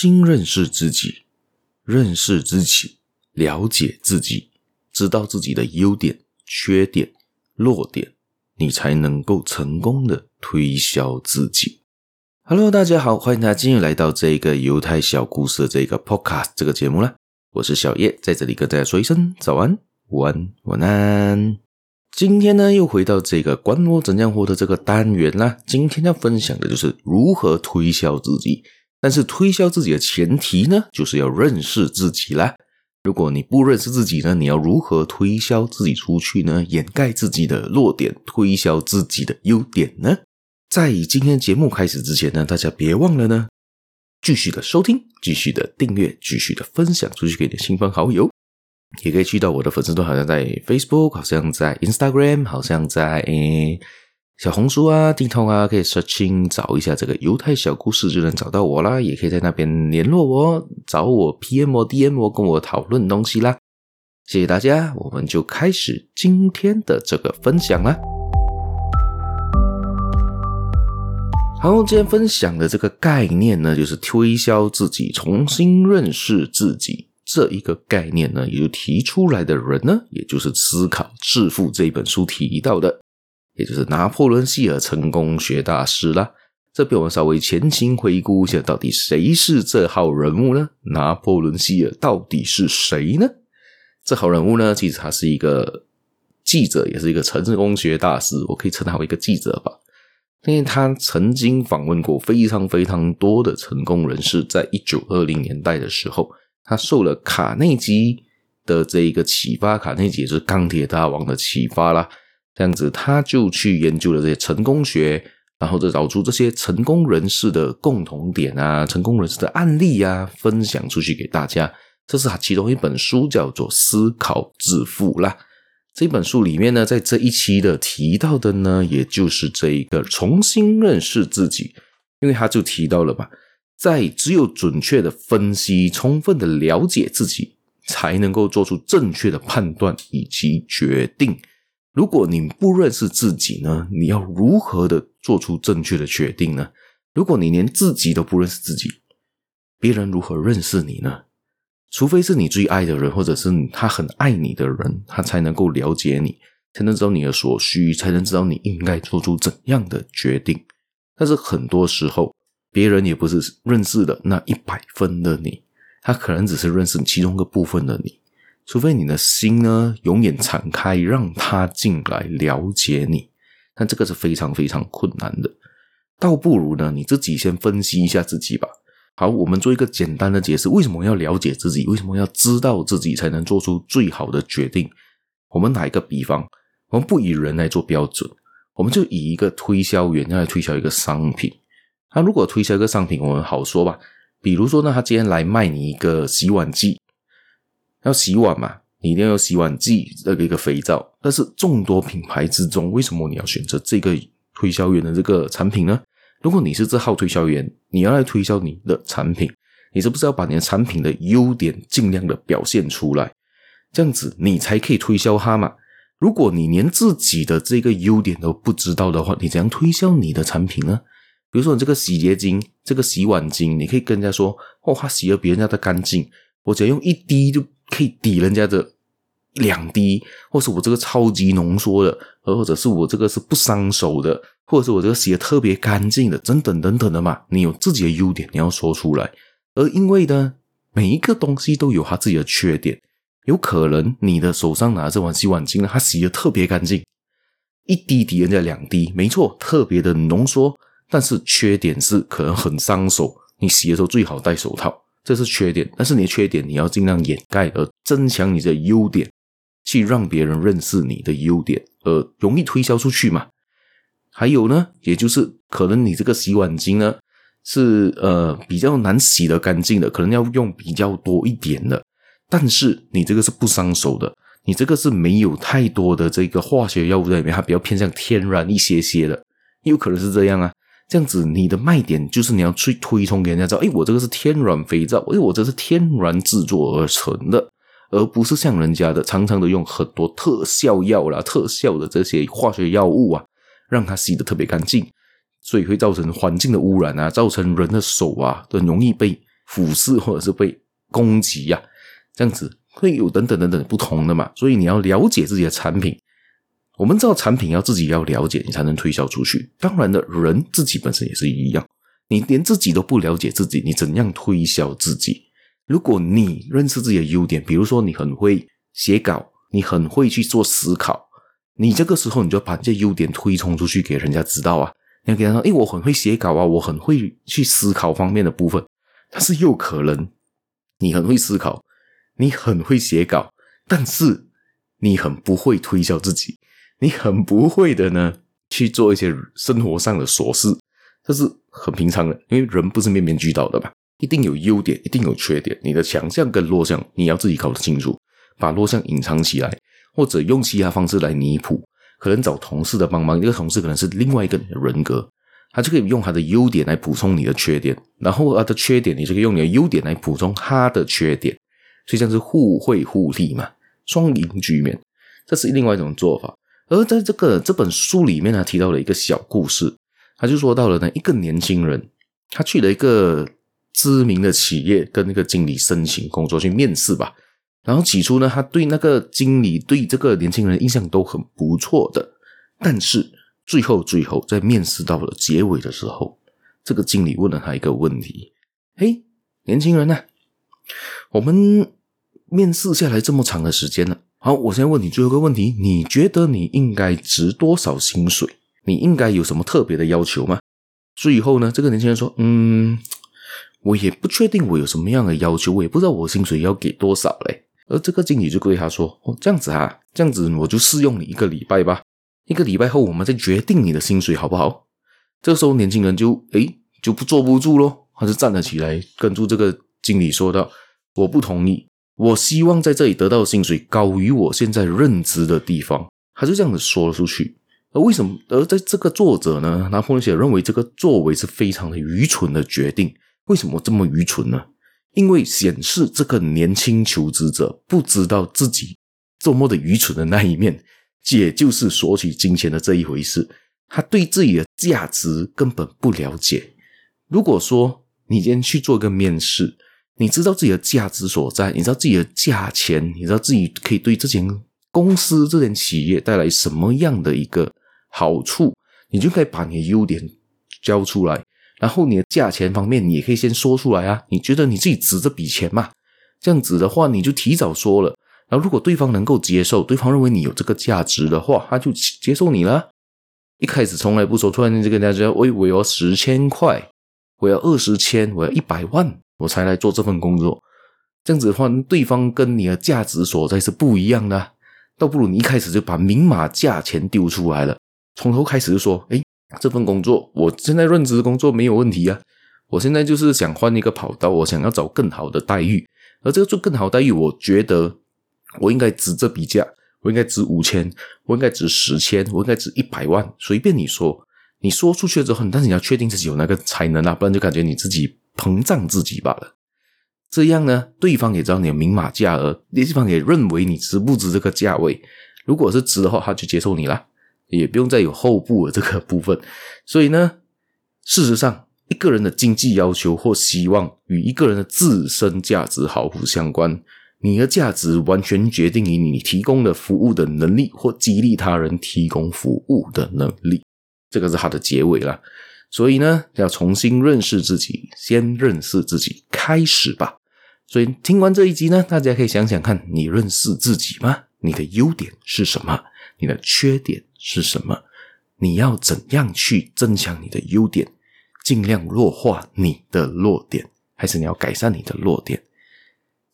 新认识自己，认识自己，了解自己，知道自己的优点、缺点、弱点，你才能够成功的推销自己。Hello，大家好，欢迎大家今日来到这个犹太小故事的这个 Podcast 这个节目啦。我是小叶，在这里跟大家说一声早安、午安、晚安。今天呢，又回到这个管我怎样活的这个单元啦。今天要分享的就是如何推销自己。但是推销自己的前提呢，就是要认识自己啦。如果你不认识自己呢，你要如何推销自己出去呢？掩盖自己的弱点，推销自己的优点呢？在今天节目开始之前呢，大家别忘了呢，继续的收听，继续的订阅，继续的分享出去给你的亲朋好友。也可以去到我的粉丝团，好像在 Facebook，好像在 Instagram，好像在诶。小红书啊，地图啊，可以 searching 找一下这个犹太小故事，就能找到我啦。也可以在那边联络我，找我 PM 我 DM 我，跟我讨论东西啦。谢谢大家，我们就开始今天的这个分享啦。好，今天分享的这个概念呢，就是推销自己，重新认识自己这一个概念呢，也就提出来的人呢，也就是《思考致富》这一本书提到的。也就是拿破仑希尔成功学大师啦。这边我们稍微前情回顾一下，到底谁是这号人物呢？拿破仑希尔到底是谁呢？这号人物呢，其实他是一个记者，也是一个成功学大师。我可以称他为一个记者吧，因为他曾经访问过非常非常多的成功人士。在一九二零年代的时候，他受了卡内基的这一个启发，卡内基也是钢铁大王的启发啦。这样子，他就去研究了这些成功学，然后再找出这些成功人士的共同点啊，成功人士的案例啊，分享出去给大家。这是他其中一本书，叫做《思考致富》啦。这本书里面呢，在这一期的提到的呢，也就是这一个重新认识自己，因为他就提到了吧，在只有准确的分析、充分的了解自己，才能够做出正确的判断以及决定。如果你不认识自己呢？你要如何的做出正确的决定呢？如果你连自己都不认识自己，别人如何认识你呢？除非是你最爱的人，或者是他很爱你的人，他才能够了解你，才能知道你的所需，才能知道你应该做出怎样的决定。但是很多时候，别人也不是认识的那一百分的你，他可能只是认识其中一个部分的你。除非你的心呢，永远敞开，让他进来了解你，但这个是非常非常困难的。倒不如呢，你自己先分析一下自己吧。好，我们做一个简单的解释：为什么要了解自己？为什么要知道自己才能做出最好的决定？我们打一个比方，我们不以人来做标准，我们就以一个推销员要来推销一个商品。他如果推销一个商品，我们好说吧。比如说呢，他今天来卖你一个洗碗机。要洗碗嘛，你一定要有洗碗剂这个一个肥皂。但是众多品牌之中，为什么你要选择这个推销员的这个产品呢？如果你是这号推销员，你要来推销你的产品，你是不是要把你的产品的优点尽量的表现出来？这样子你才可以推销它嘛。如果你连自己的这个优点都不知道的话，你怎样推销你的产品呢？比如说你这个洗洁精、这个洗碗精，你可以跟人家说：“哦，它洗得比人家的干净，我只要用一滴就。”可以抵人家的两滴，或是我这个超级浓缩的，或者是我这个是不伤手的，或者是我这个洗的特别干净的，等等等等的嘛。你有自己的优点，你要说出来。而因为呢，每一个东西都有它自己的缺点，有可能你的手上拿这碗洗碗精呢，它洗的特别干净，一滴抵人家两滴，没错，特别的浓缩，但是缺点是可能很伤手，你洗的时候最好戴手套。这是缺点，但是你的缺点你要尽量掩盖，而增强你的优点，去让别人认识你的优点，而容易推销出去嘛。还有呢，也就是可能你这个洗碗精呢是呃比较难洗的干净的，可能要用比较多一点的，但是你这个是不伤手的，你这个是没有太多的这个化学药物在里面，它比较偏向天然一些些的，有可能是这样啊。这样子，你的卖点就是你要去推崇给人家知道，诶，我这个是天然肥皂，诶，我这是天然制作而成的，而不是像人家的常常的用很多特效药啦、特效的这些化学药物啊，让它洗得特别干净，所以会造成环境的污染啊，造成人的手啊很容易被腐蚀或者是被攻击呀、啊，这样子会有等等等等不同的嘛。所以你要了解自己的产品。我们知道产品要自己要了解，你才能推销出去。当然的，人自己本身也是一样，你连自己都不了解自己，你怎样推销自己？如果你认识自己的优点，比如说你很会写稿，你很会去做思考，你这个时候你就把这优点推崇出去给人家知道啊。你要给他说：“诶，我很会写稿啊，我很会去思考方面的部分。”但是又可能你很会思考，你很会写稿，但是你很不会推销自己。你很不会的呢，去做一些生活上的琐事，这是很平常的，因为人不是面面俱到的吧？一定有优点，一定有缺点。你的强项跟弱项，你要自己搞得清楚，把弱项隐藏起来，或者用其他方式来弥补。可能找同事的帮忙，一个同事可能是另外一个人格，他就可以用他的优点来补充你的缺点，然后他的缺点，你就可以用你的优点来补充他的缺点，所以这样是互惠互利嘛，双赢局面，这是另外一种做法。而在这个这本书里面他，提到了一个小故事，他就说到了呢，一个年轻人，他去了一个知名的企业，跟那个经理申请工作去面试吧。然后起初呢，他对那个经理对这个年轻人印象都很不错的，但是最后最后在面试到了结尾的时候，这个经理问了他一个问题：“嘿，年轻人呐，我们面试下来这么长的时间了。”好，我现在问你最后一个问题：你觉得你应该值多少薪水？你应该有什么特别的要求吗？最后呢，这个年轻人说：“嗯，我也不确定我有什么样的要求，我也不知道我薪水要给多少嘞。”而这个经理就对他说：“哦，这样子啊，这样子我就试用你一个礼拜吧，一个礼拜后我们再决定你的薪水好不好？”这个时候年轻人就诶就不坐不住咯，他就站了起来，跟住这个经理说道：“我不同意。”我希望在这里得到薪水高于我现在任职的地方，他就这样子说了出去。而为什么？而在这个作者呢，拿破仑写认为这个作为是非常的愚蠢的决定。为什么这么愚蠢呢？因为显示这个年轻求职者不知道自己多么的愚蠢的那一面，也就是索取金钱的这一回事。他对自己的价值根本不了解。如果说你今天去做一个面试，你知道自己的价值所在，你知道自己的价钱，你知道自己可以对这间公司、这间企业带来什么样的一个好处，你就可以把你的优点交出来，然后你的价钱方面，你也可以先说出来啊。你觉得你自己值这笔钱嘛？这样子的话，你就提早说了。然后如果对方能够接受，对方认为你有这个价值的话，他就接受你了。一开始从来不说，突然间就跟大家说：“喂，我要十千块，我要二十千，我要一百万。”我才来做这份工作，这样子的话，对方跟你的价值所在是不一样的，倒不如你一开始就把明码价钱丢出来了，从头开始就说：诶，这份工作我现在任职的工作没有问题啊，我现在就是想换一个跑道，我想要找更好的待遇，而这个做更好待遇，我觉得我应该值这笔价，我应该值五千，我应该值十千，我应该值一百万，随便你说，你说出去之后，但是你要确定自己有那个才能啊，不然就感觉你自己。膨胀自己罢了，这样呢，对方也知道你有明码价额，对方也认为你值不值这个价位。如果是值的话，他就接受你了，也不用再有后部的这个部分。所以呢，事实上，一个人的经济要求或希望与一个人的自身价值毫不相关。你的价值完全决定于你提供的服务的能力或激励他人提供服务的能力。这个是他的结尾了。所以呢，要重新认识自己，先认识自己开始吧。所以听完这一集呢，大家可以想想看，你认识自己吗？你的优点是什么？你的缺点是什么？你要怎样去增强你的优点，尽量弱化你的弱点，还是你要改善你的弱点？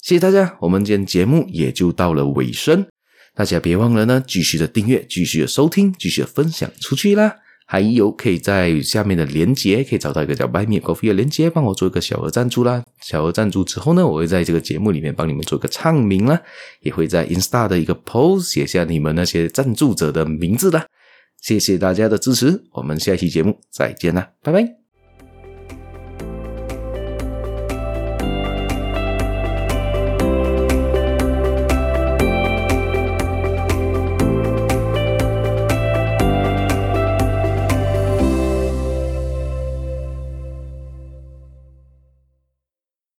谢谢大家，我们今天节目也就到了尾声，大家别忘了呢，继续的订阅，继续的收听，继续的分享出去啦。还有可以在下面的连接可以找到一个叫 Buy Me Coffee 的连接，帮我做一个小额赞助啦。小额赞助之后呢，我会在这个节目里面帮你们做一个唱名啦，也会在 Insta 的一个 post 写下你们那些赞助者的名字啦。谢谢大家的支持，我们下期节目再见啦，拜拜。